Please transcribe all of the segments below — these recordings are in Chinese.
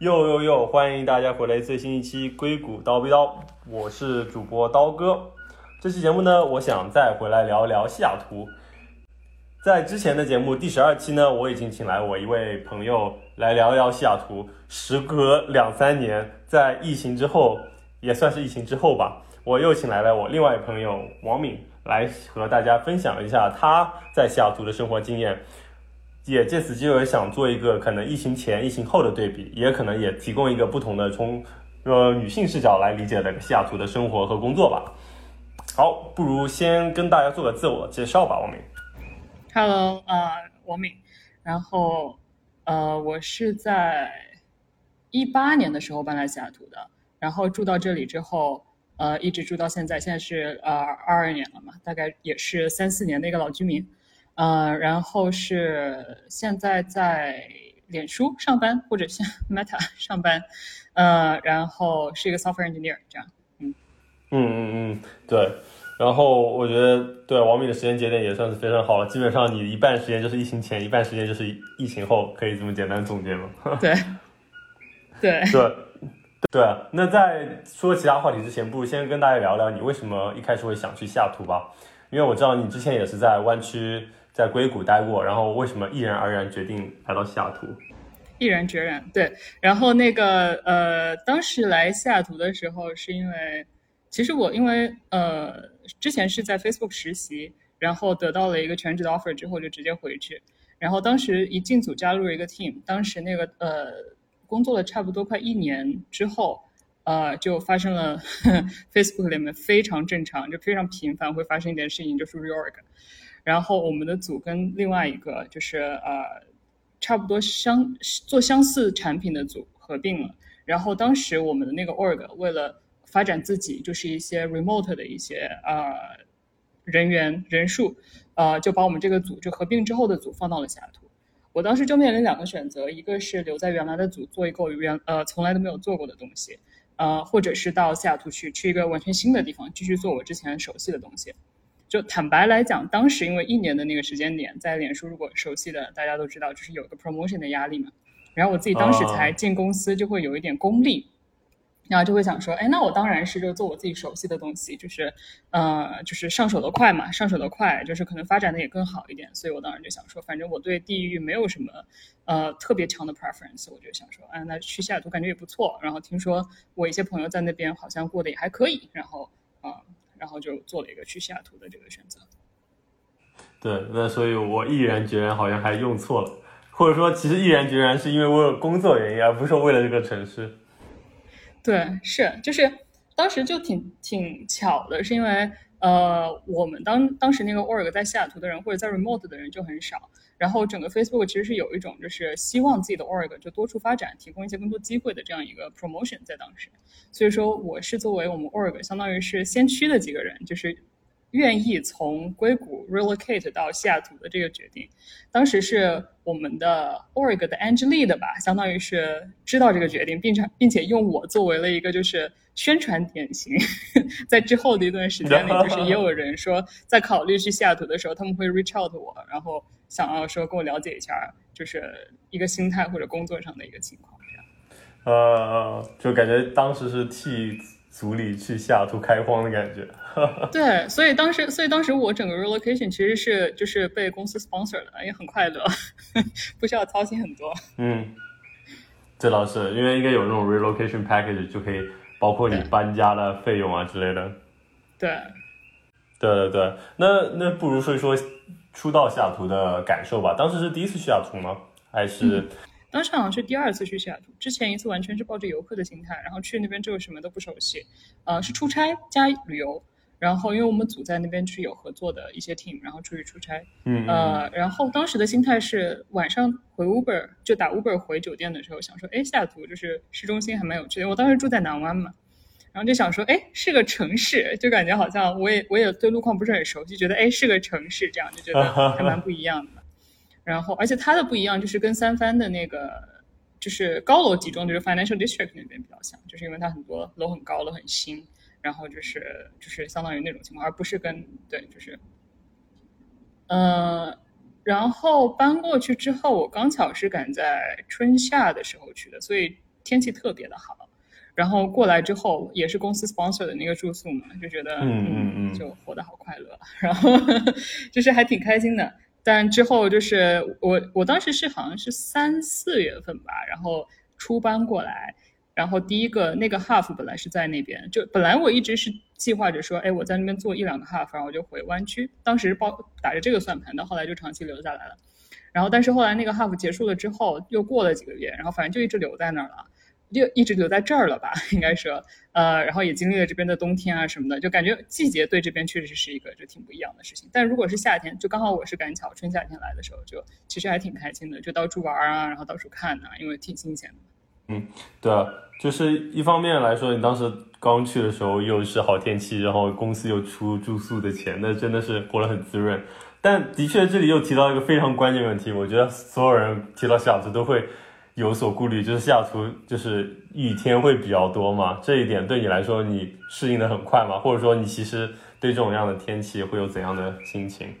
又又又，欢迎大家回来最新一期硅谷刀逼刀，我是主播刀哥。这期节目呢，我想再回来聊聊西雅图。在之前的节目第十二期呢，我已经请来我一位朋友来聊一聊西雅图。时隔两三年，在疫情之后，也算是疫情之后吧，我又请来了我另外一朋友王敏来和大家分享一下他在西雅图的生活经验。也借此机会想做一个可能疫情前、疫情后的对比，也可能也提供一个不同的从呃女性视角来理解的西雅图的生活和工作吧。好，不如先跟大家做个自我介绍吧，王敏。Hello，呃，王敏。然后呃，我是在一八年的时候搬来西雅图的，然后住到这里之后，呃，一直住到现在，现在是呃二二年了嘛，大概也是三四年的一个老居民。呃，然后是现在在脸书上班，或者像 Meta 上班，呃，然后是一个 software engineer 这样，嗯，嗯嗯嗯，对，然后我觉得对王敏的时间节点也算是非常好了，基本上你一半时间就是疫情前，一半时间就是疫情后，可以这么简单总结吗？对，对，对，对，那在说其他话题之前，不如先跟大家聊聊你为什么一开始会想去西雅图吧，因为我知道你之前也是在湾区。在硅谷待过，然后为什么毅然而然决定来到西雅图？毅然决然，对。然后那个呃，当时来西雅图的时候，是因为其实我因为呃之前是在 Facebook 实习，然后得到了一个全职的 offer 之后，就直接回去。然后当时一进组加入了一个 team，当时那个呃工作了差不多快一年之后，呃就发生了 Facebook 里面非常正常，就非常频繁会发生一件事情，就是 reorg。然后我们的组跟另外一个就是呃，差不多相做相似产品的组合并了。然后当时我们的那个 org 为了发展自己，就是一些 remote 的一些呃人员人数，呃就把我们这个组就合并之后的组放到了西雅图。我当时就面临两个选择，一个是留在原来的组做一个原呃从来都没有做过的东西，呃或者是到西雅图去去一个完全新的地方继续做我之前熟悉的东西。就坦白来讲，当时因为一年的那个时间点，在脸书如果熟悉的大家都知道，就是有个 promotion 的压力嘛。然后我自己当时才进公司，就会有一点功利，然后就会想说，哎，那我当然是就做我自己熟悉的东西，就是呃，就是上手的快嘛，上手的快，就是可能发展的也更好一点。所以我当时就想说，反正我对地域没有什么呃特别强的 preference，我就想说，啊，那去西雅图感觉也不错。然后听说我一些朋友在那边好像过得也还可以，然后啊。然后就做了一个去西雅图的这个选择。对，那所以我毅然决然好像还用错了，或者说其实毅然决然是因为我有工作原因，而不是为了这个城市。对，是，就是当时就挺挺巧的，是因为呃，我们当当时那个 org 在西雅图的人或者在 remote 的人就很少。然后整个 Facebook 其实是有一种就是希望自己的 org 就多处发展，提供一些更多机会的这样一个 promotion 在当时，所以说我是作为我们 org 相当于是先驱的几个人，就是。愿意从硅谷 relocate 到西雅图的这个决定，当时是我们的 org 的 Angelie 的吧，相当于是知道这个决定，并且并且用我作为了一个就是宣传典型，在之后的一段时间里，就是也有人说在考虑去西雅图的时候，他们会 reach out 我，然后想要说跟我了解一下，就是一个心态或者工作上的一个情况。呃，就感觉当时是替。组里去西雅图开荒的感觉，对，所以当时，所以当时我整个 relocation 其实是就是被公司 sponsor 的，也很快乐，不需要操心很多。嗯，这倒是，因为应该有那种 relocation package 就可以包括你搬家的费用啊之类的。对，对对对，那那不如说一说初到西雅图的感受吧。当时是第一次去西雅图吗？还是？当时好像是第二次去西雅图，之前一次完全是抱着游客的心态，然后去那边之后什么都不熟悉，呃，是出差加旅游，然后因为我们组在那边是有合作的一些 team，然后出去出差，嗯，呃，然后当时的心态是晚上回 Uber 就打 Uber 回酒店的时候，想说，哎，西雅图就是市中心还蛮有趣的，我当时住在南湾嘛，然后就想说，哎，是个城市，就感觉好像我也我也对路况不是很熟悉，觉得哎是个城市，这样就觉得还蛮不一样的。然后，而且它的不一样，就是跟三藩的那个，就是高楼集中，就是 Financial District 那边比较像，就是因为它很多楼很高，楼很新，然后就是就是相当于那种情况，而不是跟对，就是，呃，然后搬过去之后，我刚巧是赶在春夏的时候去的，所以天气特别的好。然后过来之后也是公司 sponsor 的那个住宿嘛，就觉得嗯嗯嗯就活得好快乐，然后 就是还挺开心的。但之后就是我我当时是好像是三四月份吧，然后出班过来，然后第一个那个 half 本来是在那边，就本来我一直是计划着说，哎，我在那边做一两个 half，然后我就回湾区，当时包打着这个算盘的，后来就长期留下来了。然后但是后来那个 half 结束了之后，又过了几个月，然后反正就一直留在那儿了。就一直留在这儿了吧，应该说，呃，然后也经历了这边的冬天啊什么的，就感觉季节对这边确实是一个就挺不一样的事情。但如果是夏天，就刚好我是赶巧春夏天来的时候，就其实还挺开心的，就到处玩啊，然后到处看啊，因为挺新鲜的。嗯，对啊，就是一方面来说，你当时刚去的时候又是好天气，然后公司又出住宿的钱，那真的是活得很滋润。但的确，这里又提到一个非常关键问题，我觉得所有人提到小子都会。有所顾虑，就是西雅图就是雨天会比较多嘛，这一点对你来说你适应的很快吗？或者说你其实对这种样的天气会有怎样的心情？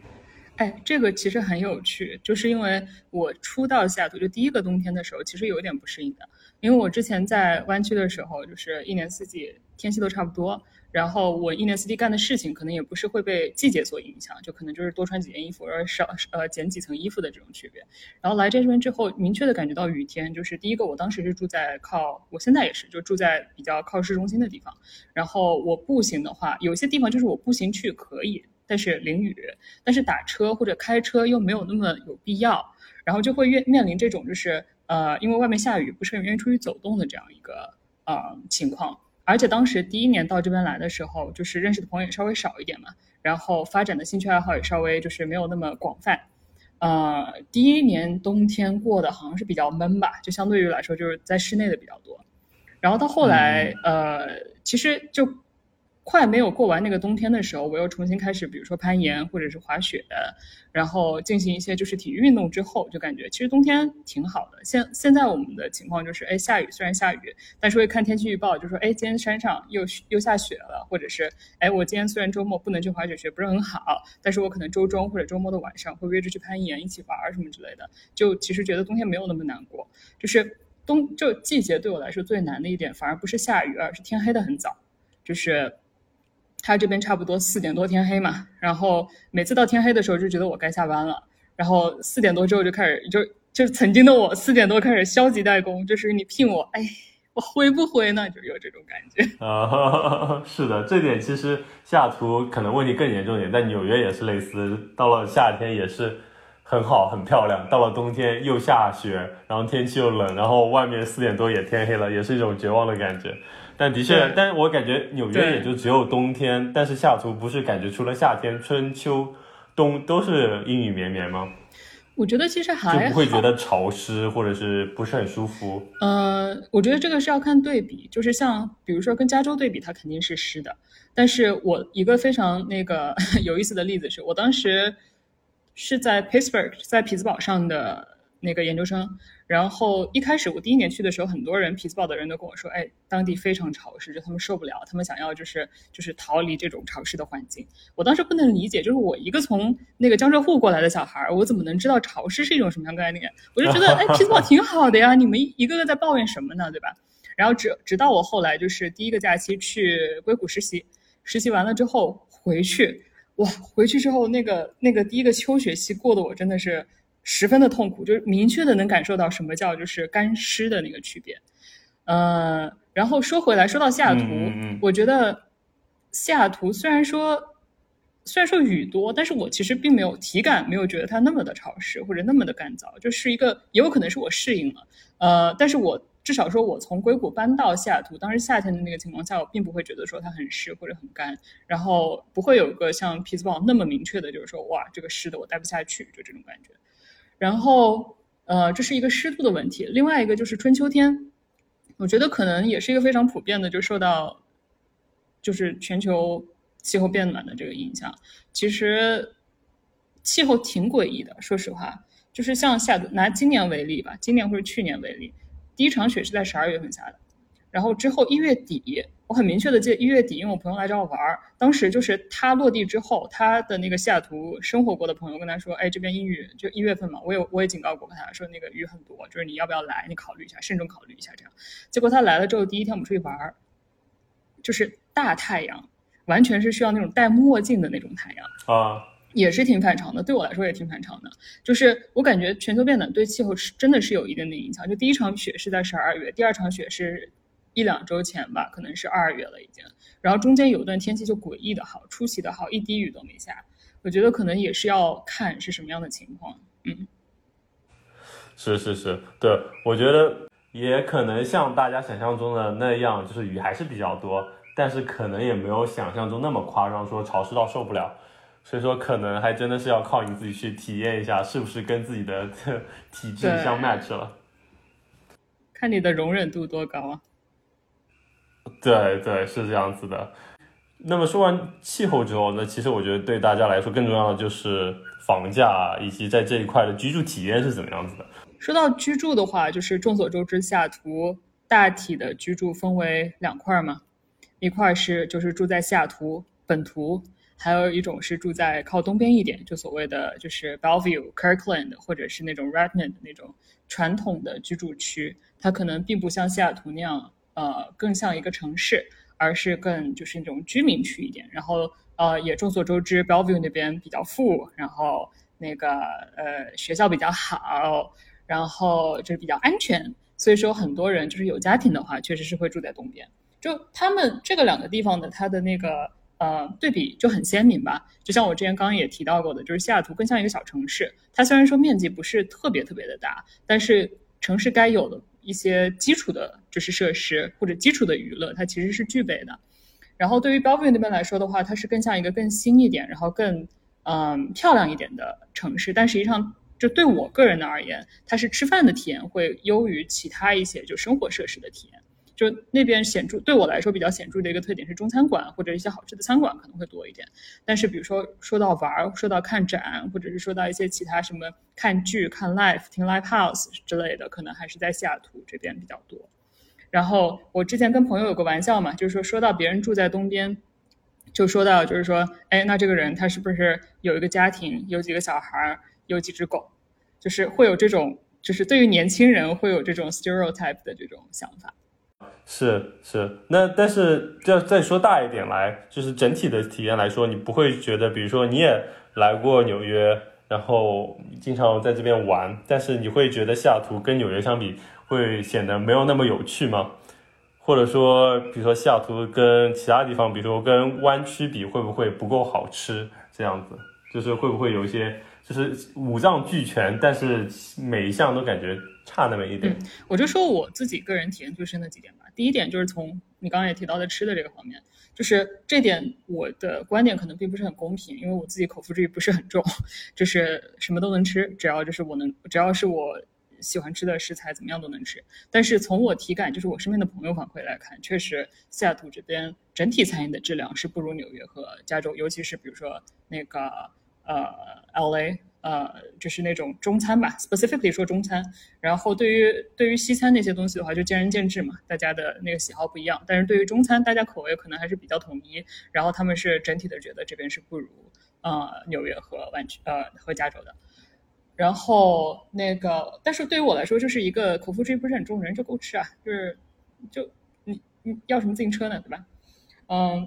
哎，这个其实很有趣，就是因为我初到西雅图就第一个冬天的时候，其实有一点不适应的，因为我之前在湾区的时候，就是一年四季天气都差不多。然后我一年四季干的事情，可能也不是会被季节所影响，就可能就是多穿几件衣服，而少呃减几层衣服的这种区别。然后来这边之后，明确的感觉到雨天，就是第一个，我当时是住在靠，我现在也是，就住在比较靠市中心的地方。然后我步行的话，有些地方就是我步行去可以，但是淋雨，但是打车或者开车又没有那么有必要，然后就会面面临这种就是呃，因为外面下雨，不是很愿意出去走动的这样一个呃情况。而且当时第一年到这边来的时候，就是认识的朋友也稍微少一点嘛，然后发展的兴趣爱好也稍微就是没有那么广泛。呃，第一年冬天过得好像是比较闷吧，就相对于来说就是在室内的比较多。然后到后来，呃，其实就。快没有过完那个冬天的时候，我又重新开始，比如说攀岩或者是滑雪，然后进行一些就是体育运动之后，就感觉其实冬天挺好的。现现在我们的情况就是，哎，下雨虽然下雨，但是会看天气预报，就说，哎，今天山上又又下雪了，或者是，哎，我今天虽然周末不能去滑雪，雪不是很好，但是我可能周中或者周末的晚上会约着去攀岩，一起玩什么之类的。就其实觉得冬天没有那么难过，就是冬就季节对我来说最难的一点，反而不是下雨，而是天黑的很早，就是。他这边差不多四点多天黑嘛，然后每次到天黑的时候就觉得我该下班了，然后四点多之后就开始就就曾经的我四点多开始消极怠工，就是你聘我，哎，我回不回呢？就有这种感觉 啊，是的，这点其实西雅图可能问题更严重一点，但纽约也是类似，到了夏天也是很好很漂亮，到了冬天又下雪，然后天气又冷，然后外面四点多也天黑了，也是一种绝望的感觉。但的确，但是我感觉纽约也就只有冬天，但是下图不是感觉除了夏天，春秋冬都是阴雨绵绵吗？我觉得其实还就不会觉得潮湿或者是不是很舒服。呃，我觉得这个是要看对比，就是像比如说跟加州对比，它肯定是湿的。但是我一个非常那个 有意思的例子是，我当时是在 Pittsburgh，在匹兹堡上的那个研究生。然后一开始我第一年去的时候，很多人匹兹堡的人都跟我说，哎，当地非常潮湿，就他们受不了，他们想要就是就是逃离这种潮湿的环境。我当时不能理解，就是我一个从那个江浙沪过来的小孩，我怎么能知道潮湿是一种什么样概念？我就觉得，哎，匹兹堡 挺好的呀，你们一个个在抱怨什么呢，对吧？然后直直到我后来就是第一个假期去硅谷实习，实习完了之后回去，哇，回去之后那个那个第一个秋学期过得我真的是。十分的痛苦，就是明确的能感受到什么叫就是干湿的那个区别。呃，然后说回来，说到西雅图，我觉得西雅图虽然说虽然说雨多，但是我其实并没有体感没有觉得它那么的潮湿或者那么的干燥，就是一个也有可能是我适应了。呃，但是我至少说我从硅谷搬到西雅图，当时夏天的那个情况下，我并不会觉得说它很湿或者很干，然后不会有个像皮斯堡那么明确的，就是说哇，这个湿的我待不下去，就这种感觉。然后，呃，这是一个湿度的问题。另外一个就是春秋天，我觉得可能也是一个非常普遍的，就受到就是全球气候变暖的这个影响。其实气候挺诡异的，说实话，就是像下拿今年为例吧，今年或者去年为例，第一场雪是在十二月份下的，然后之后一月底，我很明确的记得一月底，因为我朋友来找我玩儿，当时就是他落地之后，他的那个西雅图生活过的朋友跟他说，哎，这边阴雨，就一月份嘛，我有我也警告过他，说那个雨很多，就是你要不要来，你考虑一下，慎重考虑一下这样。结果他来了之后，第一天我们出去玩儿，就是大太阳，完全是需要那种戴墨镜的那种太阳啊。也是挺反常的，对我来说也挺反常的。就是我感觉全球变暖对气候是真的是有一定的影响。就第一场雪是在十二月，第二场雪是一两周前吧，可能是二月了已经。然后中间有段天气就诡异的好，出奇的好，一滴雨都没下。我觉得可能也是要看是什么样的情况。嗯，是是是，对，我觉得也可能像大家想象中的那样，就是雨还是比较多，但是可能也没有想象中那么夸张，说潮湿到受不了。所以说，可能还真的是要靠你自己去体验一下，是不是跟自己的 体质相 match 了。看你的容忍度多高啊！对对，是这样子的。那么说完气候之后，那其实我觉得对大家来说更重要的就是房价以及在这一块的居住体验是怎么样子的。说到居住的话，就是众所周知，西雅图大体的居住分为两块嘛，一块是就是住在西雅图本图。还有一种是住在靠东边一点，就所谓的就是 Bellevue、Kirkland 或者是那种 Redmond 那种传统的居住区，它可能并不像西雅图那样，呃，更像一个城市，而是更就是那种居民区一点。然后，呃，也众所周知，Bellevue 那边比较富，然后那个呃学校比较好，然后就是比较安全，所以说很多人就是有家庭的话，确实是会住在东边。就他们这个两个地方的，它的那个。呃，对比就很鲜明吧。就像我之前刚刚也提到过的，就是西雅图更像一个小城市。它虽然说面积不是特别特别的大，但是城市该有的一些基础的，就是设施或者基础的娱乐，它其实是具备的。然后对于 Bellevue 那边来说的话，它是更像一个更新一点，然后更嗯漂亮一点的城市。但实际上，就对我个人的而言，它是吃饭的体验会优于其他一些就生活设施的体验。就那边显著对我来说比较显著的一个特点是中餐馆或者一些好吃的餐馆可能会多一点，但是比如说说到玩，说到看展，或者是说到一些其他什么看剧、看 live、听 live house 之类的，可能还是在西雅图这边比较多。然后我之前跟朋友有个玩笑嘛，就是说说到别人住在东边，就说到就是说，哎，那这个人他是不是有一个家庭，有几个小孩，有几只狗，就是会有这种，就是对于年轻人会有这种 stereotype 的这种想法。是是，那但是要再说大一点来，就是整体的体验来说，你不会觉得，比如说你也来过纽约，然后经常在这边玩，但是你会觉得西雅图跟纽约相比，会显得没有那么有趣吗？或者说，比如说西雅图跟其他地方，比如说跟湾区比，会不会不够好吃？这样子，就是会不会有一些，就是五脏俱全，但是每一项都感觉。差那么一点，我就说我自己个人体验最深的几点吧。第一点就是从你刚刚也提到的吃的这个方面，就是这点我的观点可能并不是很公平，因为我自己口腹之欲不是很重，就是什么都能吃，只要就是我能，只要是我喜欢吃的食材，怎么样都能吃。但是从我体感，就是我身边的朋友反馈来看，确实西雅图这边整体餐饮的质量是不如纽约和加州，尤其是比如说那个呃 L A。呃，就是那种中餐吧，specifically 说中餐。然后对于对于西餐那些东西的话，就见仁见智嘛，大家的那个喜好不一样。但是对于中餐，大家口味可能还是比较统一。然后他们是整体的觉得这边是不如呃纽约和湾区呃和加州的。然后那个，但是对于我来说，就是一个口腹之欲不是很重，人就够吃啊，就是就你你要什么自行车呢，对吧？嗯，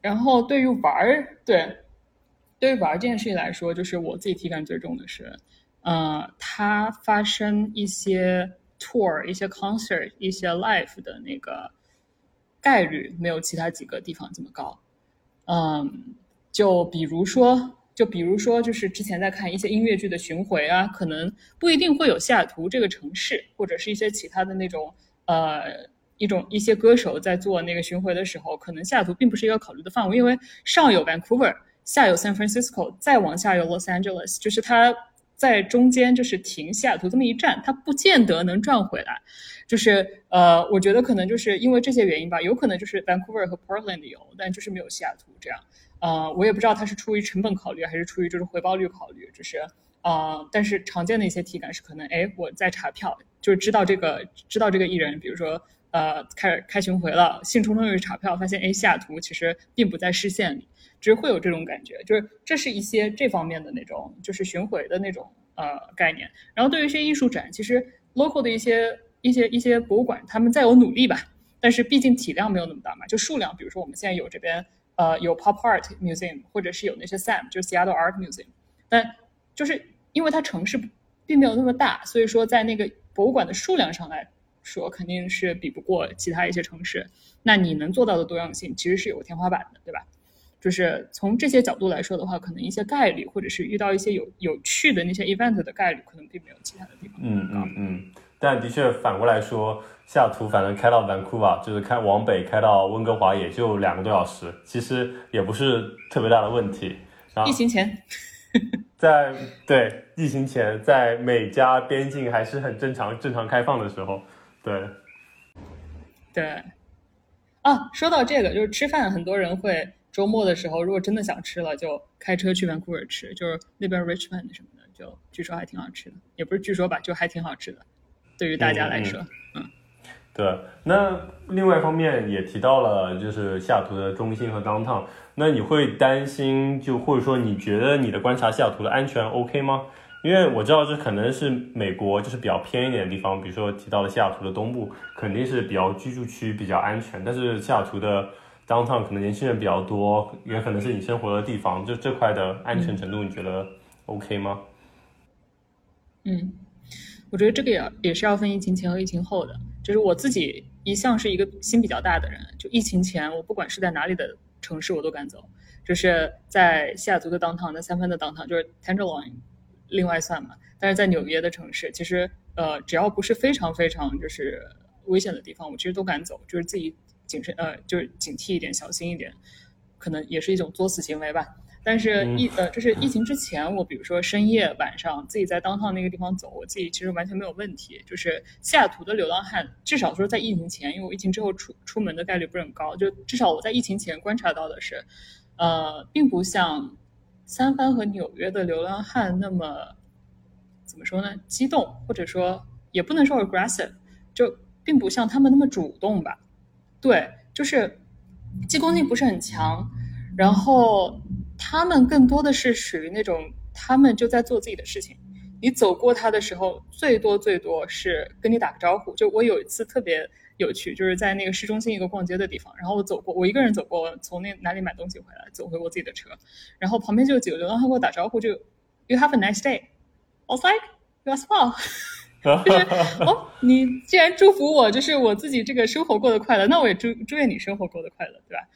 然后对于玩儿，对。对于玩这件事情来说，就是我自己体感最重的是，呃，它发生一些 tour、一些 concert、一些 live 的那个概率没有其他几个地方这么高。嗯，就比如说，就比如说，就是之前在看一些音乐剧的巡回啊，可能不一定会有西雅图这个城市，或者是一些其他的那种呃一种一些歌手在做那个巡回的时候，可能西雅图并不是一个考虑的范围，因为上有 Vancouver。下有 San Francisco，再往下有 Los Angeles，就是它在中间就是停西雅图这么一站，它不见得能转回来。就是呃，我觉得可能就是因为这些原因吧，有可能就是 Vancouver 和 Portland 有，但就是没有西雅图这样。呃，我也不知道它是出于成本考虑，还是出于就是回报率考虑。就是呃，但是常见的一些体感是可能，哎，我在查票，就是知道这个知道这个艺人，比如说呃开始开巡回了，兴冲冲又去查票，发现哎西雅图其实并不在视线里，只是会有这种感觉，就是这是一些这方面的那种就是巡回的那种呃概念。然后对于一些艺术展，其实 local 的一些一些一些博物馆，他们在有努力吧，但是毕竟体量没有那么大嘛，就数量，比如说我们现在有这边呃有 Pop Art Museum，或者是有那些 SAM，就是 Seattle Art Museum，但就是因为它城市并没有那么大，所以说在那个博物馆的数量上来说，肯定是比不过其他一些城市。那你能做到的多样性，其实是有个天花板的，对吧？就是从这些角度来说的话，可能一些概率，或者是遇到一些有有趣的那些 event 的概率，可能并没有其他的地方嗯嗯嗯。但的确反过来说，下图反正开到 Vancouver，就是开往北开到温哥华也就两个多小时，其实也不是特别大的问题。疫情前，在对疫情前，在美加边境还是很正常、正常开放的时候，对对。啊，说到这个，就是吃饭，很多人会周末的时候，如果真的想吃了，就开车去 Vancouver 吃，就是那边 Richmond 什么的，就据说还挺好吃的，也不是据说吧，就还挺好吃的，对于大家来说，嗯。对，那另外一方面也提到了，就是西雅图的中心和 downtown。那你会担心，就或者说你觉得你的观察西雅图的安全 OK 吗？因为我知道这可能是美国就是比较偏一点的地方，比如说提到了西雅图的东部，肯定是比较居住区比较安全。但是西雅图的 downtown 可能年轻人比较多，也可能是你生活的地方，就这块的安全程度，你觉得 OK 吗？嗯，我觉得这个也也是要分疫情前和疫情后的。就是我自己一向是一个心比较大的人，就疫情前我不管是在哪里的城市我都敢走，就是在西雅图的 downtown，在三藩的 downtown，就是 Tenderloin，另外算嘛。但是在纽约的城市，其实呃只要不是非常非常就是危险的地方，我其实都敢走，就是自己谨慎呃就是警惕一点，小心一点，可能也是一种作死行为吧。但是疫呃，就是疫情之前，我比如说深夜晚上自己在当趟那个地方走，我自己其实完全没有问题。就是西雅图的流浪汉，至少说在疫情前，因为我疫情之后出出门的概率不是很高，就至少我在疫情前观察到的是，呃，并不像三藩和纽约的流浪汉那么怎么说呢，激动，或者说也不能说 aggressive，就并不像他们那么主动吧。对，就是进攻性不是很强，然后。他们更多的是属于那种，他们就在做自己的事情。你走过他的时候，最多最多是跟你打个招呼。就我有一次特别有趣，就是在那个市中心一个逛街的地方，然后我走过，我一个人走过，从那哪里买东西回来，走回我自己的车，然后旁边就有几个流浪汉给我打招呼，就 You have a nice day. I was like You as well. 就是哦，你既然祝福我，就是我自己这个生活过得快乐，那我也祝祝愿你生活过得快乐，对吧？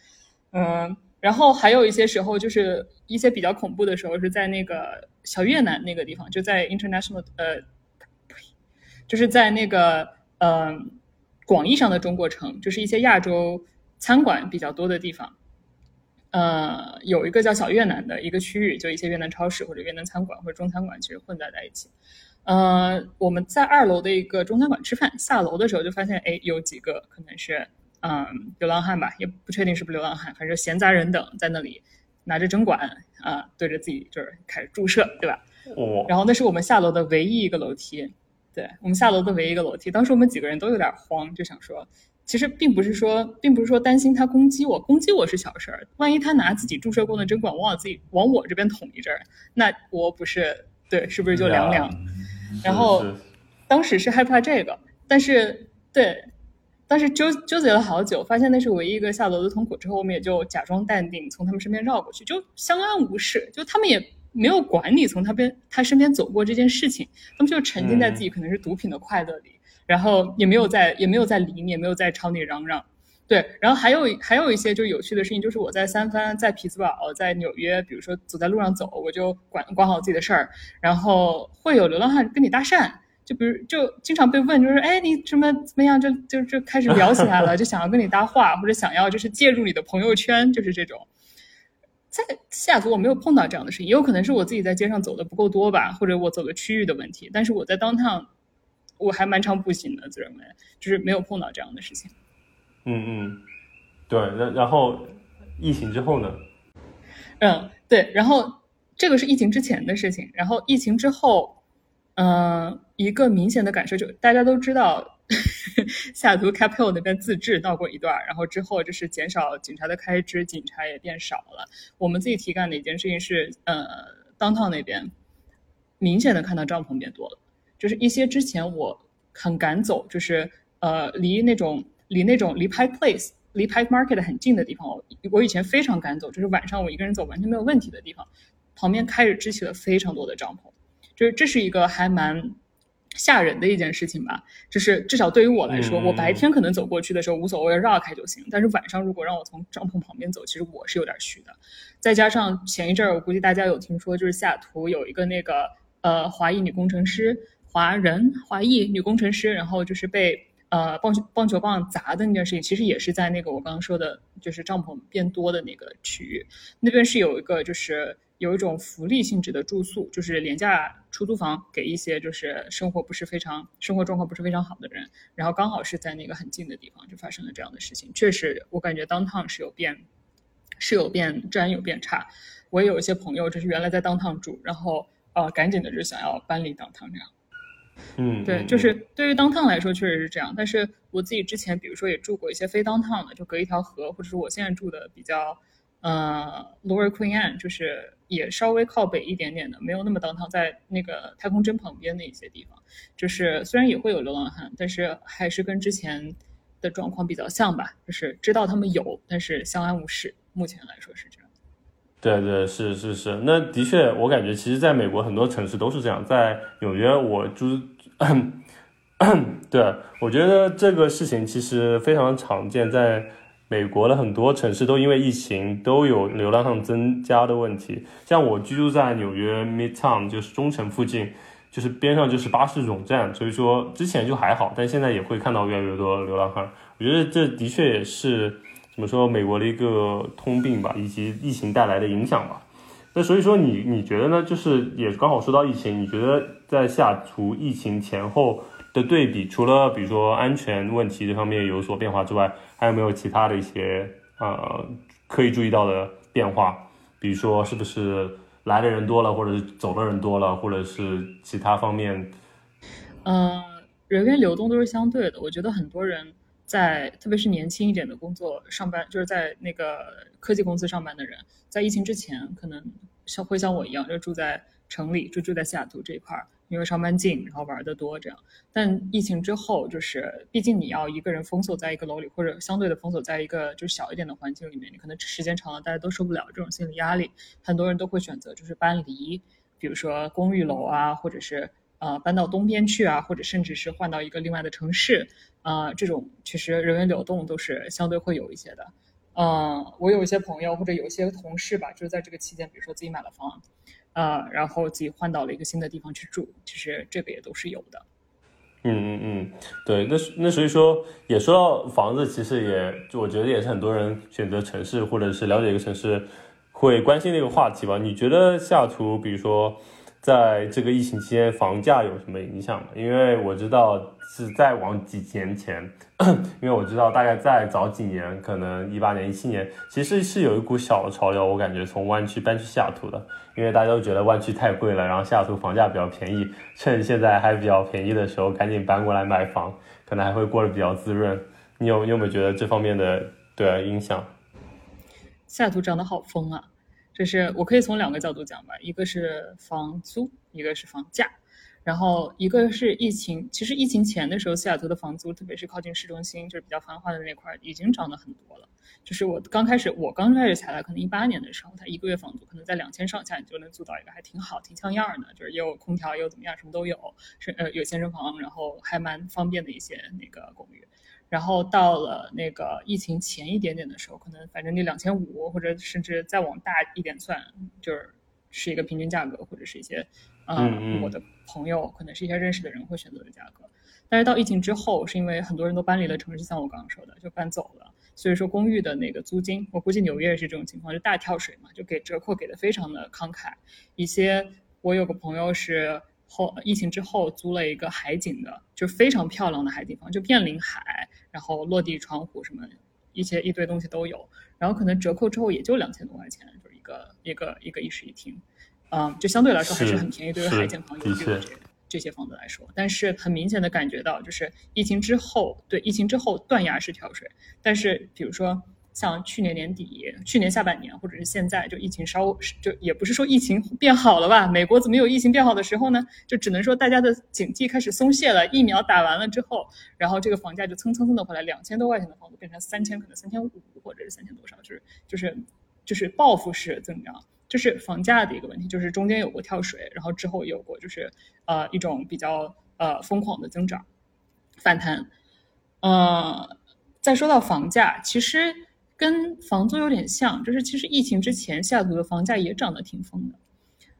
嗯。然后还有一些时候，就是一些比较恐怖的时候，是在那个小越南那个地方，就在 international 呃，就是在那个嗯广义上的中国城，就是一些亚洲餐馆比较多的地方。呃，有一个叫小越南的一个区域，就一些越南超市或者越南餐馆或者中餐馆，其实混杂在一起。呃，我们在二楼的一个中餐馆吃饭，下楼的时候就发现，哎，有几个可能是。嗯，流浪汉吧，也不确定是不是流浪汉，反正闲杂人等在那里拿着针管啊，对着自己就是开始注射，对吧？哦。然后那是我们下楼的唯一一个楼梯，对我们下楼的唯一一个楼梯。当时我们几个人都有点慌，就想说，其实并不是说，并不是说担心他攻击我，攻击我是小事儿，万一他拿自己注射过的针管往我自己往我这边捅一阵儿，那我不是对，是不是就凉凉？然后当时是害怕这个，但是对。但是纠纠结了好久，发现那是唯一一个下楼的通口之后，我们也就假装淡定，从他们身边绕过去，就相安无事。就他们也没有管你从他边他身边走过这件事情，他们就沉浸在自己可能是毒品的快乐里，然后也没有在也没有在理你，也没有在朝你嚷嚷。对，然后还有还有一些就有趣的事情，就是我在三藩、在匹兹堡、在纽约，比如说走在路上走，我就管管好自己的事儿，然后会有流浪汉跟你搭讪。就比如，就经常被问，就是哎，你什么怎么样？就就就开始聊起来了，就想要跟你搭话，或者想要就是介入你的朋友圈，就是这种。在西雅图我没有碰到这样的事情，也有可能是我自己在街上走的不够多吧，或者我走的区域的问题。但是我在 downtown，我还蛮常步行的，自认为就是没有碰到这样的事情。嗯嗯，对，然然后疫情之后呢？嗯，对，然后这个是疫情之前的事情，然后疫情之后。嗯，一个明显的感受就大家都知道，西雅图 Cap Hill 那边自治闹过一段，然后之后就是减少警察的开支，警察也变少了。我们自己提干的一件事情是，呃，Downtown 那边明显的看到帐篷变多了，就是一些之前我很敢走，就是呃离那种离那种离 Pike Place、离 Pike Market 很近的地方，我我以前非常敢走，就是晚上我一个人走完全没有问题的地方，旁边开始支起了非常多的帐篷。就是这是一个还蛮吓人的一件事情吧，就是至少对于我来说，我白天可能走过去的时候无所谓，绕开就行。但是晚上如果让我从帐篷旁边走，其实我是有点虚的。再加上前一阵儿，我估计大家有听说，就是西雅图有一个那个呃华裔女工程师，华人华裔女工程师，然后就是被呃棒球棒球棒砸的那件事情，其实也是在那个我刚刚说的，就是帐篷变多的那个区域，那边是有一个就是。有一种福利性质的住宿，就是廉价出租房给一些就是生活不是非常、生活状况不是非常好的人，然后刚好是在那个很近的地方就发生了这样的事情。确实，我感觉 downtown 是有变，是有变，治安有变差。我也有一些朋友，就是原来在 downtown 住，然后呃，赶紧的就想要搬离 downtown 这样。嗯，对，就是对于 downtown 来说确实是这样，但是我自己之前比如说也住过一些非 downtown 的，就隔一条河，或者是我现在住的比较。呃，Lower Queen Anne 就是也稍微靠北一点点的，没有那么当堂，在那个太空针旁边的一些地方，就是虽然也会有流浪汉，但是还是跟之前的状况比较像吧，就是知道他们有，但是相安无事。目前来说是这样。对对是是是，那的确，我感觉其实在美国很多城市都是这样，在纽约我住，对，我觉得这个事情其实非常常见，在。美国的很多城市都因为疫情都有流浪汉增加的问题。像我居住在纽约 Midtown，就是中城附近，就是边上就是巴士总站，所以说之前就还好，但现在也会看到越来越多流浪汉。我觉得这的确也是怎么说美国的一个通病吧，以及疫情带来的影响吧。那所以说你你觉得呢？就是也刚好说到疫情，你觉得在下图疫情前后的对比，除了比如说安全问题这方面有所变化之外，还有没有其他的一些呃可以注意到的变化？比如说是不是来的人多了，或者是走的人多了，或者是其他方面？嗯，人员流动都是相对的。我觉得很多人在，特别是年轻一点的工作上班，就是在那个科技公司上班的人，在疫情之前可能像会像我一样，就住在城里，就住在西雅图这一块儿。因为上班近，然后玩的多，这样。但疫情之后，就是毕竟你要一个人封锁在一个楼里，或者相对的封锁在一个就是小一点的环境里面，你可能时间长了，大家都受不了这种心理压力。很多人都会选择就是搬离，比如说公寓楼啊，或者是呃搬到东边去啊，或者甚至是换到一个另外的城市啊。这种其实人员流动都是相对会有一些的。嗯，我有一些朋友或者有一些同事吧，就是在这个期间，比如说自己买了房。呃，然后自己换到了一个新的地方去住，其实这个也都是有的。嗯嗯嗯，对，那那所以说也说到房子，其实也我觉得也是很多人选择城市或者是了解一个城市会关心的一个话题吧。你觉得下图，比如说在这个疫情期间，房价有什么影响吗？因为我知道。是再往几年前，因为我知道大概再早几年，可能一八年、一七年，其实是有一股小的潮流，我感觉从湾区搬去西雅图的，因为大家都觉得湾区太贵了，然后西雅图房价比较便宜，趁现在还比较便宜的时候，赶紧搬过来买房，可能还会过得比较滋润。你有你有没有觉得这方面的对影响？西雅图涨得好疯啊！就是我可以从两个角度讲吧，一个是房租，一个是房价。然后一个是疫情，其实疫情前的时候，西雅图的房租，特别是靠近市中心，就是比较繁华的那块，已经涨得很多了。就是我刚开始，我刚开始才来，可能一八年的时候，它一个月房租可能在两千上下，你就能租到一个还挺好、挺像样的，就是也有空调，也有怎么样，什么都有，是呃有健身房，然后还蛮方便的一些那个公寓。然后到了那个疫情前一点点的时候，可能反正你两千五，或者甚至再往大一点算，就是是一个平均价格，或者是一些。嗯，我的朋友可能是一些认识的人会选择的价格，但是到疫情之后，是因为很多人都搬离了城市，像我刚刚说的，就搬走了，所以说公寓的那个租金，我估计纽约也是这种情况，就大跳水嘛，就给折扣给的非常的慷慨。一些我有个朋友是后疫情之后租了一个海景的，就非常漂亮的海景房，就面临海，然后落地窗户什么一些一堆东西都有，然后可能折扣之后也就两千多块钱，就是一个一个一个一室一厅。嗯，就相对来说还是很便宜，对于海景房有这个。这些房子来说，但是很明显的感觉到，就是疫情之后，对疫情之后断崖式跳水。但是比如说像去年年底、去年下半年，或者是现在，就疫情稍就也不是说疫情变好了吧？美国怎么有疫情变好的时候呢？就只能说大家的警惕开始松懈了，疫苗打完了之后，然后这个房价就蹭蹭蹭的回来，两千多块钱的房子变成三千，可能三千五或者是三千多少，就是就是就是报复式增长。这是房价的一个问题，就是中间有过跳水，然后之后有过就是呃一种比较呃疯狂的增长反弹。呃，再说到房价，其实跟房租有点像，就是其实疫情之前西雅图的房价也涨得挺疯的。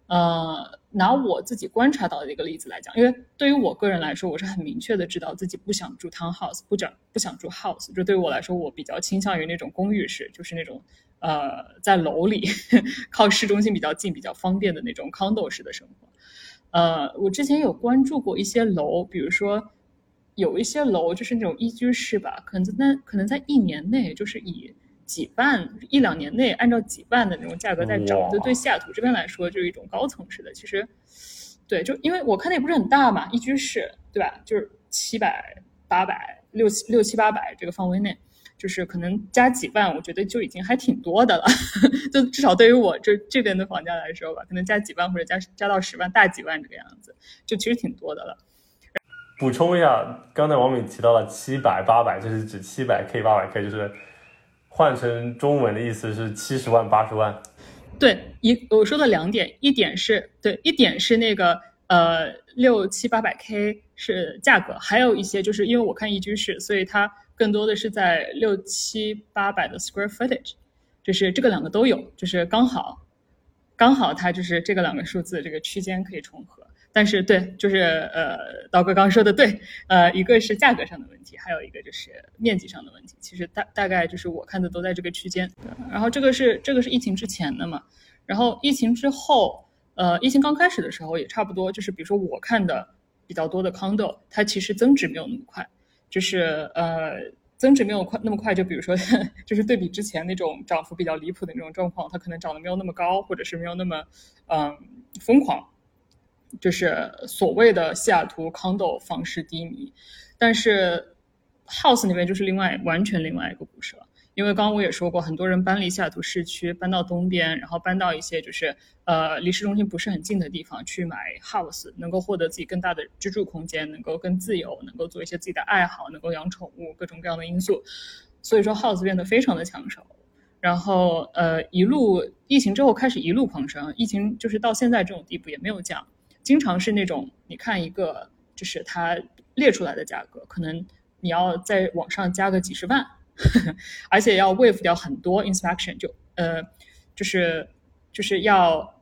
呃，拿我自己观察到的一个例子来讲，因为对于我个人来说，我是很明确的知道自己不想住 townhouse，不想不想住 house。就对于我来说，我比较倾向于那种公寓式，就是那种。呃，在楼里 靠市中心比较近、比较方便的那种 condo 式的生活。呃，我之前有关注过一些楼，比如说有一些楼就是那种一居室吧，可能在可能在一年内就是以几万、一两年内按照几万的那种价格在涨。就对西雅图这边来说，就是一种高层式的。其实，对，就因为我看的也不是很大嘛，一居室，对吧？就是七百、八百、六七六七八百这个范围内。就是可能加几万，我觉得就已经还挺多的了。就至少对于我这这边的房价来说吧，可能加几万或者加加到十万、大几万这个样子，就其实挺多的了。补充一下，刚才王敏提到了七百、八百，就是指七百 K、八百 K，就是换成中文的意思是七十万、八十万。对，一我说的两点，一点是对，一点是那个呃六七八百 K 是价格，还有一些就是因为我看一居室，所以它。更多的是在六七八百的 square footage，就是这个两个都有，就是刚好，刚好它就是这个两个数字这个区间可以重合。但是对，就是呃，刀哥刚刚说的对，呃，一个是价格上的问题，还有一个就是面积上的问题。其实大大概就是我看的都在这个区间。然后这个是这个是疫情之前的嘛，然后疫情之后，呃，疫情刚开始的时候也差不多，就是比如说我看的比较多的 condo，它其实增值没有那么快。就是呃，增值没有快那么快，就比如说，就是对比之前那种涨幅比较离谱的那种状况，它可能涨得没有那么高，或者是没有那么嗯疯狂，就是所谓的西雅图 condo 房市低迷，但是 house 那边就是另外完全另外一个故事了。因为刚刚我也说过，很多人搬离西雅图市区，搬到东边，然后搬到一些就是呃离市中心不是很近的地方去买 house，能够获得自己更大的居住空间，能够更自由，能够做一些自己的爱好，能够养宠物，各种各样的因素，所以说 house 变得非常的抢手。然后呃一路疫情之后开始一路狂升，疫情就是到现在这种地步也没有降，经常是那种你看一个就是它列出来的价格，可能你要在网上加个几十万。呵 呵而且要 waive 掉很多 inspection，就呃，就是就是要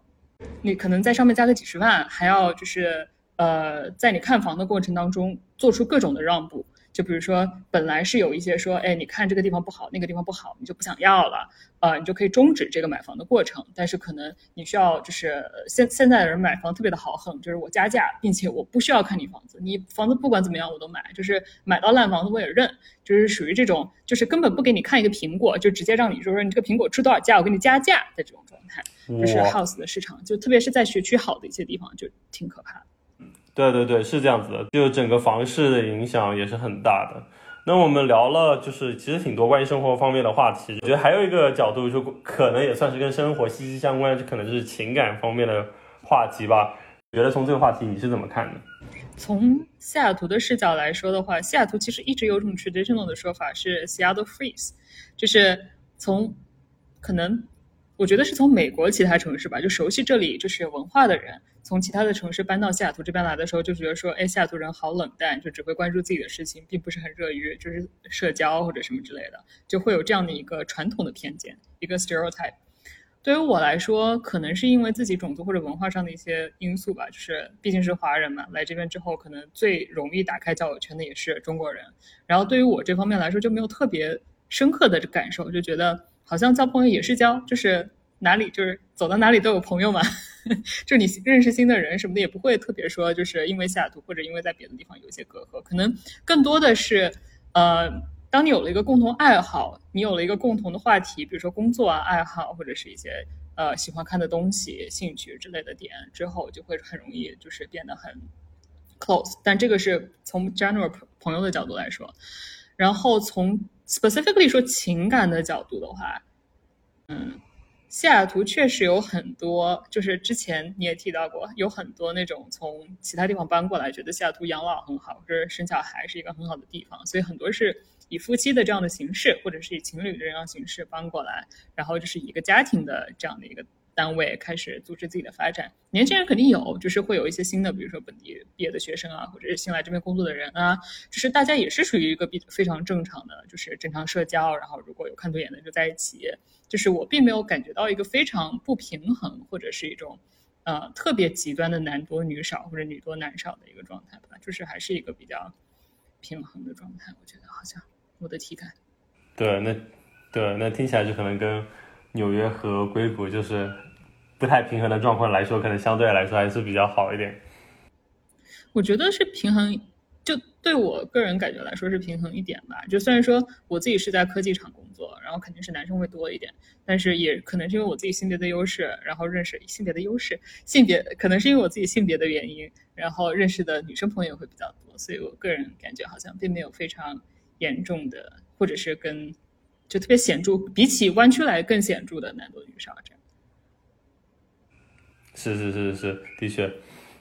你可能在上面加个几十万，还要就是呃，在你看房的过程当中做出各种的让步。就比如说，本来是有一些说，哎，你看这个地方不好，那个地方不好，你就不想要了，呃，你就可以终止这个买房的过程。但是可能你需要，就是现现在的人买房特别的豪横，就是我加价，并且我不需要看你房子，你房子不管怎么样我都买，就是买到烂房子我也认，就是属于这种，就是根本不给你看一个苹果，就直接让你说说你这个苹果出多少价，我给你加价的这种状态，就是 house 的市场，就特别是在学区好的一些地方，就挺可怕的。对对对，是这样子的，就整个房市的影响也是很大的。那我们聊了，就是其实挺多关于生活方面的话题。我觉得还有一个角度，就可能也算是跟生活息息相关，就可能是情感方面的话题吧。觉得从这个话题你是怎么看的？从西雅图的视角来说的话，西雅图其实一直有种 traditional 的说法是 Seattle freeze，就是从可能我觉得是从美国其他城市吧，就熟悉这里就是文化的人。从其他的城市搬到西雅图这边来的时候，就觉得说，哎，西雅图人好冷淡，就只会关注自己的事情，并不是很热于就是社交或者什么之类的，就会有这样的一个传统的偏见，一个 stereotype。对于我来说，可能是因为自己种族或者文化上的一些因素吧，就是毕竟是华人嘛，来这边之后，可能最容易打开交友圈的也是中国人。然后对于我这方面来说，就没有特别深刻的感受，就觉得好像交朋友也是交，就是哪里就是走到哪里都有朋友嘛。就你认识新的人什么的也不会特别说，就是因为西雅图或者因为在别的地方有一些隔阂，可能更多的是，呃，当你有了一个共同爱好，你有了一个共同的话题，比如说工作啊、爱好或者是一些呃喜欢看的东西、兴趣之类的点之后，就会很容易就是变得很 close，但这个是从 general 朋友的角度来说，然后从 specifically 说情感的角度的话，嗯。西雅图确实有很多，就是之前你也提到过，有很多那种从其他地方搬过来，觉得西雅图养老很好，或者生小孩是一个很好的地方，所以很多是以夫妻的这样的形式，或者是以情侣的这样形式搬过来，然后就是一个家庭的这样的一个单位开始组织自己的发展。年轻人肯定有，就是会有一些新的，比如说本地毕业的学生啊，或者是新来这边工作的人啊，就是大家也是属于一个比非常正常的，就是正常社交，然后如果有看对眼的就在一起。就是我并没有感觉到一个非常不平衡，或者是一种，呃，特别极端的男多女少或者女多男少的一个状态吧。就是还是一个比较平衡的状态。我觉得好像我的体感。对，那对，那听起来就可能跟纽约和硅谷就是不太平衡的状况来说，可能相对来说还是比较好一点。我觉得是平衡。就对我个人感觉来说是平衡一点吧。就虽然说我自己是在科技厂工作，然后肯定是男生会多一点，但是也可能是因为我自己性别的优势，然后认识性别的优势，性别可能是因为我自己性别的原因，然后认识的女生朋友会比较多，所以我个人感觉好像并没有非常严重的，或者是跟就特别显著，比起弯曲来更显著的难度多女少这样。是是是是，的确。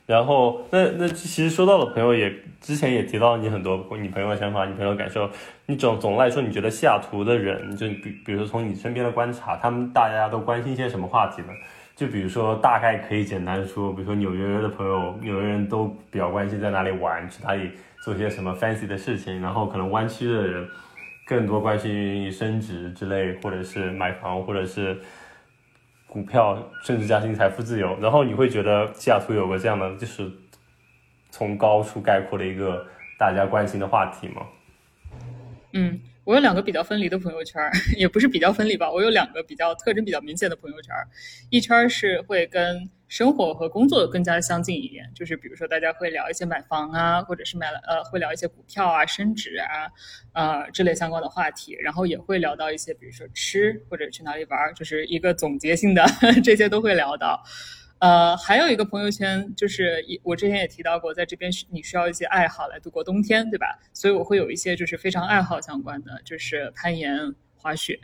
然后，那那其实说到了朋友，也之前也提到你很多你朋友的想法，你朋友感受。你总总的来说，你觉得西雅图的人，就比比如说从你身边的观察，他们大家都关心一些什么话题呢？就比如说，大概可以简单说，比如说纽约的朋友，纽约人都比较关心在哪里玩，去哪里做些什么 fancy 的事情。然后可能湾区的人更多关心于升值之类，或者是买房，或者是。股票甚至加薪、财富自由，然后你会觉得西雅图有个这样的，就是从高处概括的一个大家关心的话题吗？嗯，我有两个比较分离的朋友圈，也不是比较分离吧，我有两个比较特征比较明显的朋友圈，一圈是会跟。生活和工作更加相近一点，就是比如说大家会聊一些买房啊，或者是买了呃会聊一些股票啊、升值啊，呃这类相关的话题，然后也会聊到一些比如说吃或者去哪里玩，就是一个总结性的 这些都会聊到。呃，还有一个朋友圈就是我之前也提到过，在这边你需要一些爱好来度过冬天，对吧？所以我会有一些就是非常爱好相关的，就是攀岩、滑雪，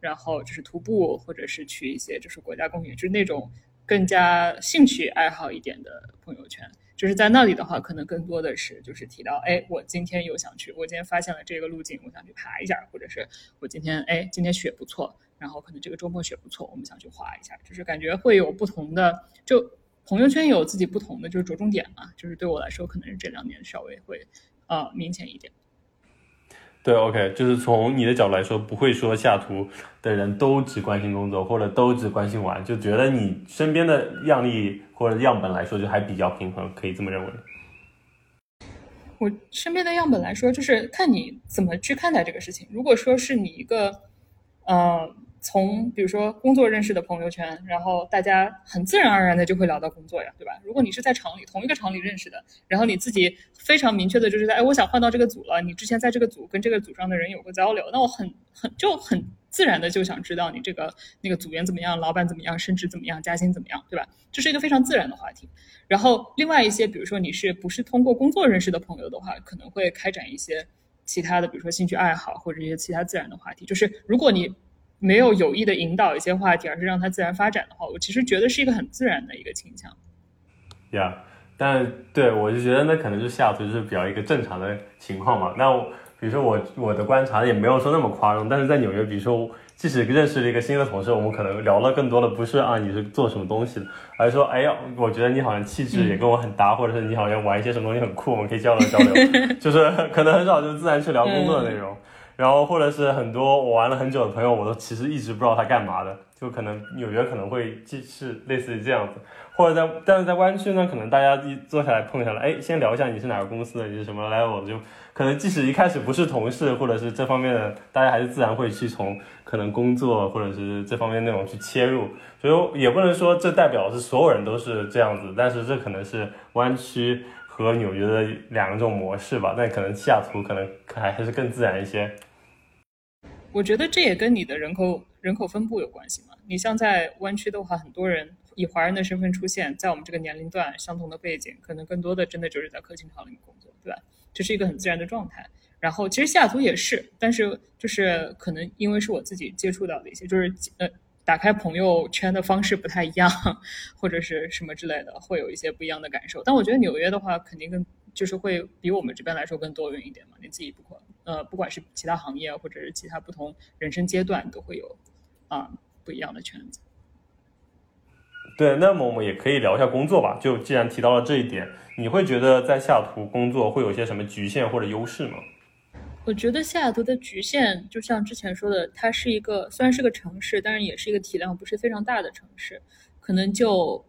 然后就是徒步，或者是去一些就是国家公园，就是那种。更加兴趣爱好一点的朋友圈，就是在那里的话，可能更多的是就是提到，哎，我今天又想去，我今天发现了这个路径，我想去爬一下，或者是我今天，哎，今天雪不错，然后可能这个周末雪不错，我们想去滑一下，就是感觉会有不同的，就朋友圈有自己不同的就是着重点嘛，就是对我来说，可能是这两年稍微会呃明显一点。对，OK，就是从你的角度来说，不会说下图的人都只关心工作，或者都只关心玩，就觉得你身边的样例或者样本来说，就还比较平衡，可以这么认为。我身边的样本来说，就是看你怎么去看待这个事情。如果说是你一个，呃。从比如说工作认识的朋友圈，然后大家很自然而然的就会聊到工作呀，对吧？如果你是在厂里同一个厂里认识的，然后你自己非常明确的就是在，哎，我想换到这个组了。你之前在这个组跟这个组上的人有过交流，那我很很就很自然的就想知道你这个那个组员怎么样，老板怎么样，升职怎么样，加薪怎么样，对吧？这是一个非常自然的话题。然后另外一些，比如说你是不是通过工作认识的朋友的话，可能会开展一些其他的，比如说兴趣爱好或者一些其他自然的话题。就是如果你。没有有意的引导一些话题，而是让它自然发展的话，我其实觉得是一个很自然的一个倾向。呀，但对我就觉得那可能就下图就是比较一个正常的情况嘛。那比如说我我的观察也没有说那么夸张，但是在纽约，比如说即使认识了一个新的同事，我们可能聊了更多的不是啊你是做什么东西的，而是说哎呀，我觉得你好像气质也跟我很搭，或者是你好像玩一些什么东西很酷，我们可以交流交流，就是可能很少就自然去聊工作的内容。然后或者是很多我玩了很久的朋友，我都其实一直不知道他干嘛的，就可能纽约可能会既是类似于这样子，或者在但是在湾区呢，可能大家一坐下来碰下来，哎，先聊一下你是哪个公司的，你是什么 level，就可能即使一开始不是同事或者是这方面的，大家还是自然会去从可能工作或者是这方面内容去切入，所以也不能说这代表是所有人都是这样子，但是这可能是湾区和纽约的两种模式吧，但可能西雅图可能还还是更自然一些。我觉得这也跟你的人口人口分布有关系嘛。你像在湾区的话，很多人以华人的身份出现在我们这个年龄段，相同的背景，可能更多的真的就是在客厅厂里面工作，对吧？这是一个很自然的状态。然后其实西雅图也是，但是就是可能因为是我自己接触到的一些，就是呃，打开朋友圈的方式不太一样，或者是什么之类的，会有一些不一样的感受。但我觉得纽约的话，肯定更就是会比我们这边来说更多元一点嘛。你自己不管呃，不管是其他行业或者是其他不同人生阶段，都会有啊不一样的圈子。对，那么我们也可以聊一下工作吧。就既然提到了这一点，你会觉得在西雅图工作会有些什么局限或者优势吗？我觉得西雅图的局限，就像之前说的，它是一个虽然是个城市，但是也是一个体量不是非常大的城市。可能就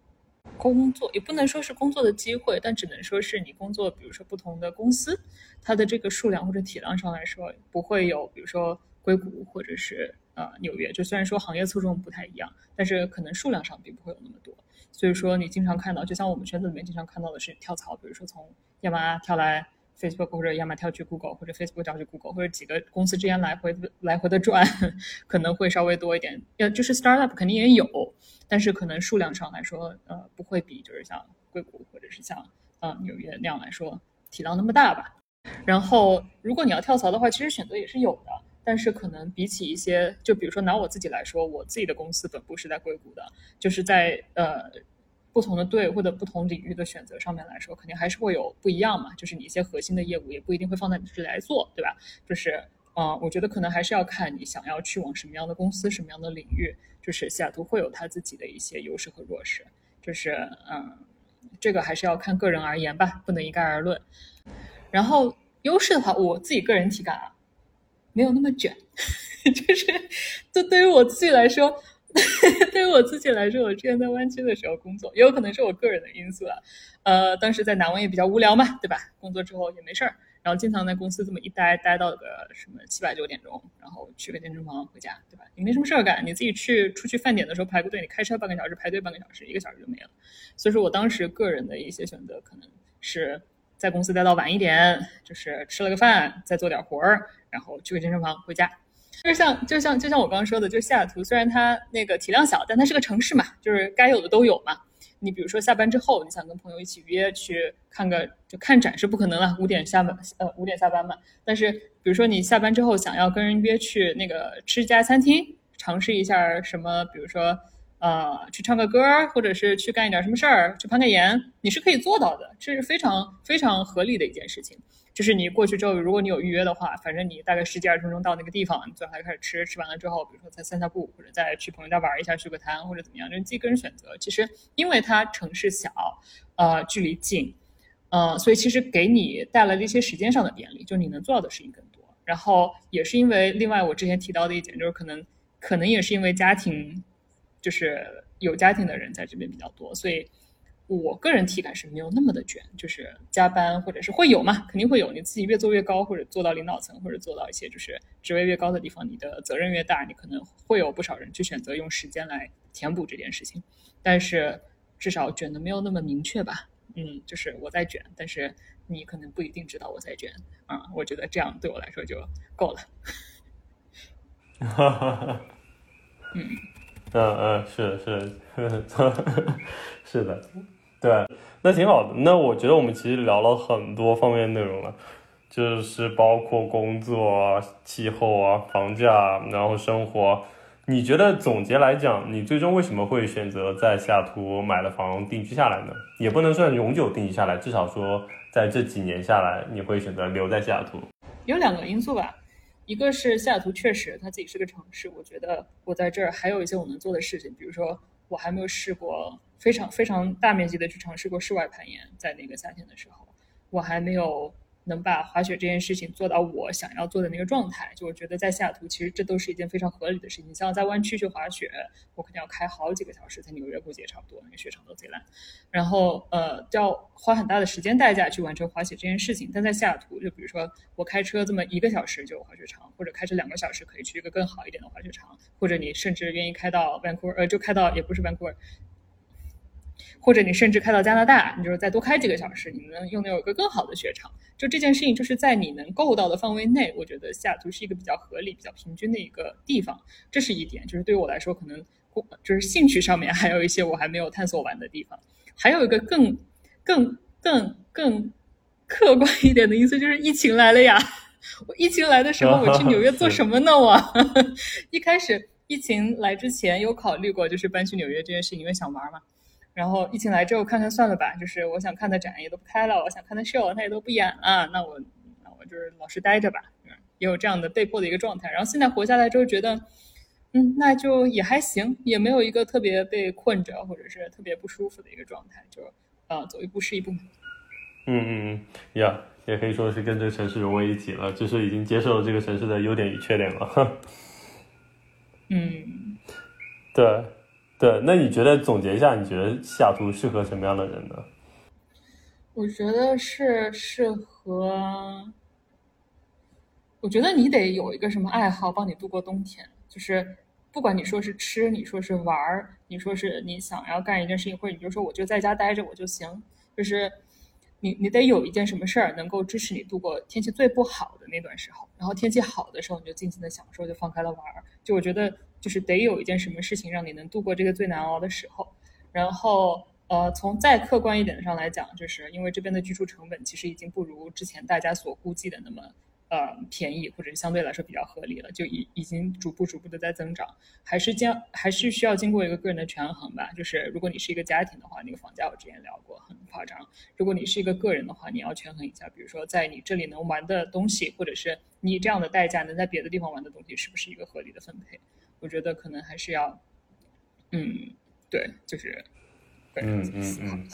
工作也不能说是工作的机会，但只能说是你工作，比如说不同的公司，它的这个数量或者体量上来说，不会有比如说硅谷或者是。呃，纽约就虽然说行业侧重不太一样，但是可能数量上并不会有那么多。所以说，你经常看到，就像我们圈子里面经常看到的是跳槽，比如说从亚麻跳来 Facebook，或者亚麻跳去 Google，或者 Facebook 跳去 Google，或者几个公司之间来回来回的转，可能会稍微多一点。呃，就是 Startup 肯定也有，但是可能数量上来说，呃，不会比就是像硅谷或者是像呃纽约那样来说体量那么大吧。然后，如果你要跳槽的话，其实选择也是有的。但是可能比起一些，就比如说拿我自己来说，我自己的公司本部是在硅谷的，就是在呃不同的队或者不同领域的选择上面来说，肯定还是会有不一样嘛。就是你一些核心的业务也不一定会放在你这里来做，对吧？就是嗯，我觉得可能还是要看你想要去往什么样的公司、什么样的领域。就是西雅图会有它自己的一些优势和弱势，就是嗯，这个还是要看个人而言吧，不能一概而论。然后优势的话，我自己个人体感啊。没有那么卷，就是，就对于我自己来说，对于我自己来说，我之前在湾区的时候工作，也有可能是我个人的因素了。呃，当时在南湾也比较无聊嘛，对吧？工作之后也没事儿，然后经常在公司这么一待，待到个什么七八九点钟，然后去个健身房回家，对吧？你没什么事儿干，你自己去出去饭点的时候排个队，你开车半个小时，排队半个小时，一个小时就没了。所以说我当时个人的一些选择，可能是在公司待到晚一点，就是吃了个饭，再做点活儿。然后去个健身房回家，就像就像就像我刚刚说的，就是西雅图虽然它那个体量小，但它是个城市嘛，就是该有的都有嘛。你比如说下班之后，你想跟朋友一起约去看个就看展是不可能了，五点下班呃五点下班嘛。但是比如说你下班之后想要跟人约去那个吃家餐厅，尝试一下什么，比如说呃去唱个歌，或者是去干一点什么事儿，去攀个岩，你是可以做到的，这是非常非常合理的一件事情。就是你过去之后，如果你有预约的话，反正你大概十几二十分钟到那个地方，你最好就开始吃，吃完了之后，比如说再散散步，或者再去朋友家玩一下，聚个摊或者怎么样，就是自己个人选择。其实因为它城市小，呃，距离近，呃，所以其实给你带来了一些时间上的便利，就你能做到的事情更多。然后也是因为另外我之前提到的一点，就是可能可能也是因为家庭，就是有家庭的人在这边比较多，所以。我个人体感是没有那么的卷，就是加班或者是会有嘛，肯定会有。你自己越做越高，或者做到领导层，或者做到一些就是职位越高的地方，你的责任越大，你可能会有不少人去选择用时间来填补这件事情。但是至少卷的没有那么明确吧？嗯，就是我在卷，但是你可能不一定知道我在卷啊。我觉得这样对我来说就够了。哈哈哈。嗯嗯嗯，是是 是的。对，那挺好的。那我觉得我们其实聊了很多方面内容了，就是包括工作啊、气候啊、房价，然后生活。你觉得总结来讲，你最终为什么会选择在西雅图买了房定居下来呢？也不能算永久定居下来，至少说在这几年下来，你会选择留在西雅图。有两个因素吧，一个是西雅图确实它自己是个城市，我觉得我在这儿还有一些我能做的事情，比如说我还没有试过。非常非常大面积的去尝试过室外攀岩，在那个夏天的时候，我还没有能把滑雪这件事情做到我想要做的那个状态。就我觉得在西雅图，其实这都是一件非常合理的事情。像在湾区去滑雪，我肯定要开好几个小时，在纽约估计也差不多，那个雪场都贼烂。然后呃，要花很大的时间代价去完成滑雪这件事情。但在西雅图，就比如说我开车这么一个小时就有滑雪场，或者开车两个小时可以去一个更好一点的滑雪场，或者你甚至愿意开到 Vancouver，呃，就开到也不是 Vancouver。或者你甚至开到加拿大，你就是再多开几个小时，你能拥有一个更好的雪场。就这件事情，就是在你能够到的范围内，我觉得西雅图是一个比较合理、比较平均的一个地方。这是一点，就是对于我来说，可能就是兴趣上面 还有一些我还没有探索完的地方。还有一个更更更更客观一点的因素，就是疫情来了呀。我疫情来的时候，我去纽约做什么呢？我 一开始疫情来之前有考虑过，就是搬去纽约这件事情，因为想玩嘛。然后疫情来之后，看看算了吧，就是我想看的展也都不开了，我想看的 show 它也都不演了，那我那我就是老实待着吧。也有这样的被迫的一个状态。然后现在活下来之后，觉得嗯，那就也还行，也没有一个特别被困着或者是特别不舒服的一个状态，就啊，走一步是一步。嗯嗯嗯，呀。也可以说是跟这个城市融为一体了，就是已经接受了这个城市的优点与缺点了。嗯，对，对。那你觉得总结一下，你觉得西雅图适合什么样的人呢？我觉得是适合，我觉得你得有一个什么爱好帮你度过冬天，就是不管你说是吃，你说是玩儿，你说是你想要干一件事情，或者你就说我就在家待着我就行，就是。你你得有一件什么事儿能够支持你度过天气最不好的那段时候，然后天气好的时候你就尽情的享受，就放开了玩儿。就我觉得就是得有一件什么事情让你能度过这个最难熬的时候。然后呃，从再客观一点上来讲，就是因为这边的居住成本其实已经不如之前大家所估计的那么。呃，便宜或者相对来说比较合理了，就已已经逐步逐步的在增长，还是将还是需要经过一个个人的权衡吧。就是如果你是一个家庭的话，那个房价我之前聊过很夸张；如果你是一个个人的话，你要权衡一下，比如说在你这里能玩的东西，或者是你这样的代价能在别的地方玩的东西，是不是一个合理的分配？我觉得可能还是要，嗯，对，就是，嗯嗯嗯，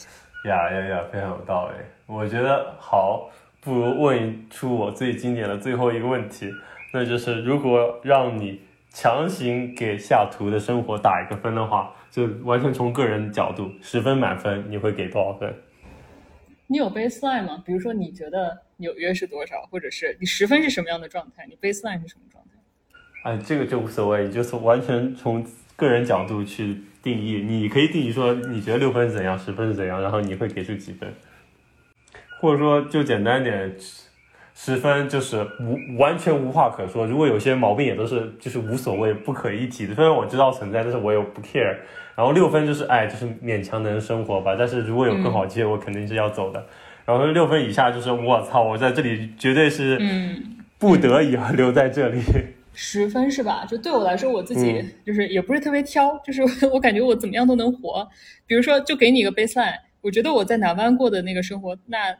呀呀呀，非常有道理。我觉得好。不如问出我最经典的最后一个问题，那就是如果让你强行给下图的生活打一个分的话，就完全从个人角度，十分满分，你会给多少分？你有 baseline 吗？比如说你觉得纽约是多少，或者是你十分是什么样的状态？你 baseline 是什么状态？哎，这个就无所谓，就是完全从个人角度去定义。你可以定义说，你觉得六分是怎样，十分是怎样，然后你会给出几分？或者说就简单点，十分就是无完全无话可说。如果有些毛病也都是就是无所谓不可一提的，虽然我知道存在，但是我又不 care。然后六分就是哎，就是勉强能生活吧。但是如果有更好机会，我肯定是要走的。然后六分以下就是我操，我在这里绝对是不得已而留在这里。十分是吧？就对我来说，我自己就是也不是特别挑，就是 我感觉我怎么样都能活。比如说，就给你一个 baseline，我觉得我在南湾过的那个生活，那。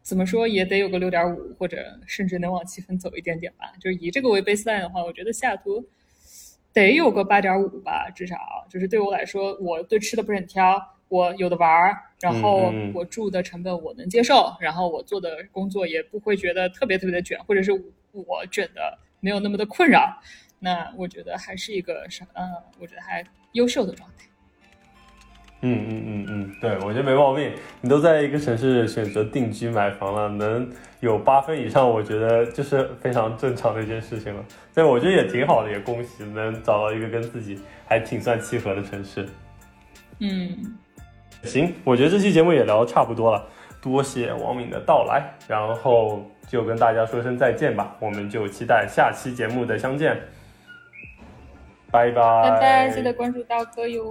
怎么说也得有个六点五，或者甚至能往七分走一点点吧。就是以这个为 baseline 的话，我觉得西雅图得有个八点五吧，至少就是对我来说，我对吃的不是很挑，我有的玩儿，然后我住的成本我能接受，然后我做的工作也不会觉得特别特别的卷，或者是我卷的没有那么的困扰，那我觉得还是一个什嗯，我觉得还优秀的状态。嗯嗯嗯嗯，对，我觉得没毛病。你都在一个城市选择定居买房了，能有八分以上，我觉得就是非常正常的一件事情了。对我觉得也挺好的，也恭喜能找到一个跟自己还挺算契合的城市。嗯，行，我觉得这期节目也聊得差不多了，多谢王敏的到来，然后就跟大家说声再见吧，我们就期待下期节目的相见，拜拜，拜拜，记得关注刀哥哟。